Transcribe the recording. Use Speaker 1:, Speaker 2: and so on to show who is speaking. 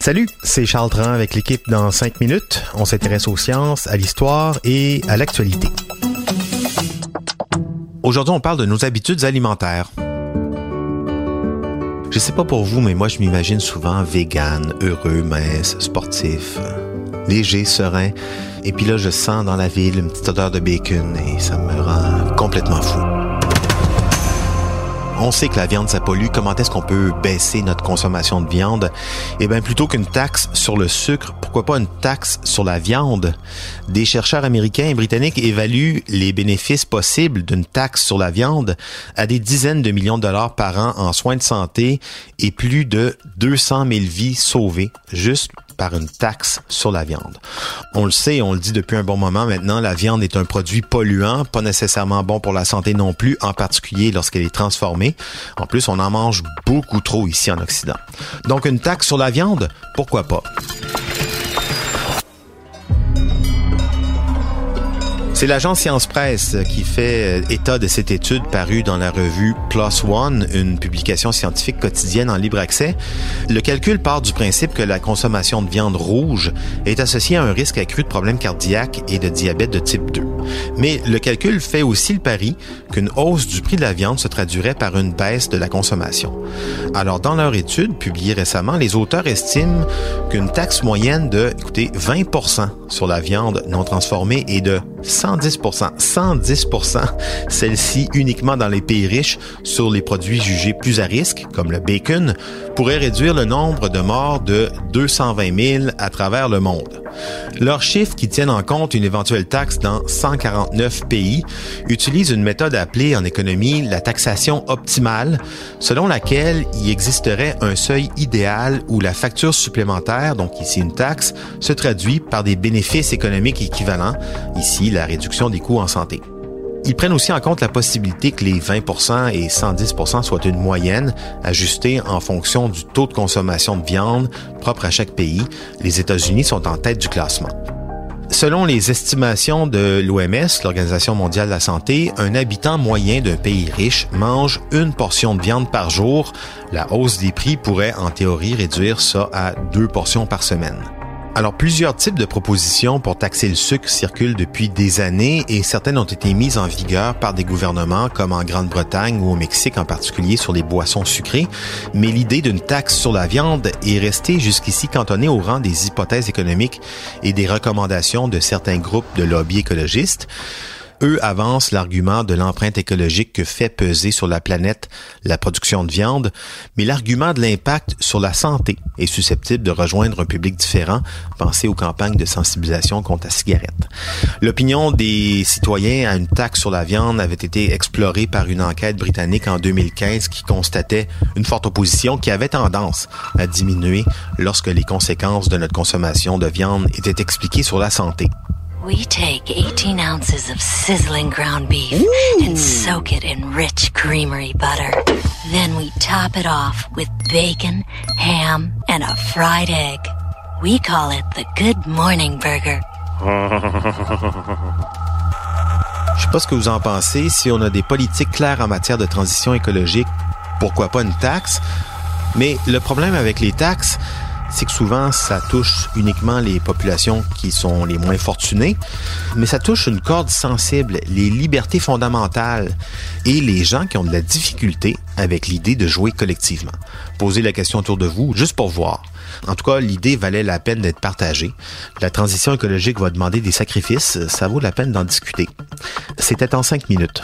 Speaker 1: Salut, c'est Charles Tran avec l'équipe dans 5 minutes. On s'intéresse aux sciences, à l'histoire et à l'actualité. Aujourd'hui, on parle de nos habitudes alimentaires. Je sais pas pour vous, mais moi, je m'imagine souvent vegan, heureux, mince, sportif, léger, serein. Et puis là, je sens dans la ville une petite odeur de bacon et ça me rend complètement fou. On sait que la viande, ça pollue. Comment est-ce qu'on peut baisser notre consommation de viande? Eh bien, plutôt qu'une taxe sur le sucre, pourquoi pas une taxe sur la viande? Des chercheurs américains et britanniques évaluent les bénéfices possibles d'une taxe sur la viande à des dizaines de millions de dollars par an en soins de santé et plus de 200 000 vies sauvées juste par une taxe sur la viande. On le sait, on le dit depuis un bon moment maintenant, la viande est un produit polluant, pas nécessairement bon pour la santé non plus, en particulier lorsqu'elle est transformée. En plus, on en mange beaucoup trop ici en Occident. Donc une taxe sur la viande, pourquoi pas? C'est l'agence Science Presse qui fait euh, état de cette étude parue dans la revue Plus One, une publication scientifique quotidienne en libre accès. Le calcul part du principe que la consommation de viande rouge est associée à un risque accru de problèmes cardiaques et de diabète de type 2. Mais le calcul fait aussi le pari qu'une hausse du prix de la viande se traduirait par une baisse de la consommation. Alors, dans leur étude publiée récemment, les auteurs estiment qu'une taxe moyenne de, écoutez, 20% sur la viande non transformée et de 110% 110% celle-ci uniquement dans les pays riches sur les produits jugés plus à risque, comme le bacon, pourrait réduire le nombre de morts de 220 000 à travers le monde. Leurs chiffres qui tiennent en compte une éventuelle taxe dans 149 pays utilisent une méthode appelée en économie la taxation optimale, selon laquelle il existerait un seuil idéal où la facture supplémentaire, donc ici une taxe, se traduit par des bénéfices économiques équivalents, ici la réduction des coûts en santé. Ils prennent aussi en compte la possibilité que les 20% et 110% soient une moyenne ajustée en fonction du taux de consommation de viande propre à chaque pays. Les États-Unis sont en tête du classement. Selon les estimations de l'OMS, l'Organisation mondiale de la santé, un habitant moyen d'un pays riche mange une portion de viande par jour. La hausse des prix pourrait en théorie réduire ça à deux portions par semaine. Alors, plusieurs types de propositions pour taxer le sucre circulent depuis des années et certaines ont été mises en vigueur par des gouvernements comme en Grande-Bretagne ou au Mexique en particulier sur les boissons sucrées. Mais l'idée d'une taxe sur la viande est restée jusqu'ici cantonnée au rang des hypothèses économiques et des recommandations de certains groupes de lobby écologistes. Eux avancent l'argument de l'empreinte écologique que fait peser sur la planète la production de viande, mais l'argument de l'impact sur la santé est susceptible de rejoindre un public différent. Pensez aux campagnes de sensibilisation contre la cigarette. L'opinion des citoyens à une taxe sur la viande avait été explorée par une enquête britannique en 2015 qui constatait une forte opposition qui avait tendance à diminuer lorsque les conséquences de notre consommation de viande étaient expliquées sur la santé.
Speaker 2: We take 18 ounces of sizzling ground beef and soak it in rich creamery butter. Then we top it off with bacon, ham, and a fried egg. We call it the Good Morning Burger.
Speaker 1: Je sais pas ce que vous en pensez. Si on a des politiques claires en matière de transition écologique, pourquoi pas une taxe? Mais le problème avec les taxes, c'est que souvent, ça touche uniquement les populations qui sont les moins fortunées, mais ça touche une corde sensible, les libertés fondamentales et les gens qui ont de la difficulté avec l'idée de jouer collectivement. Posez la question autour de vous, juste pour voir. En tout cas, l'idée valait la peine d'être partagée. La transition écologique va demander des sacrifices, ça vaut la peine d'en discuter. C'était en cinq minutes.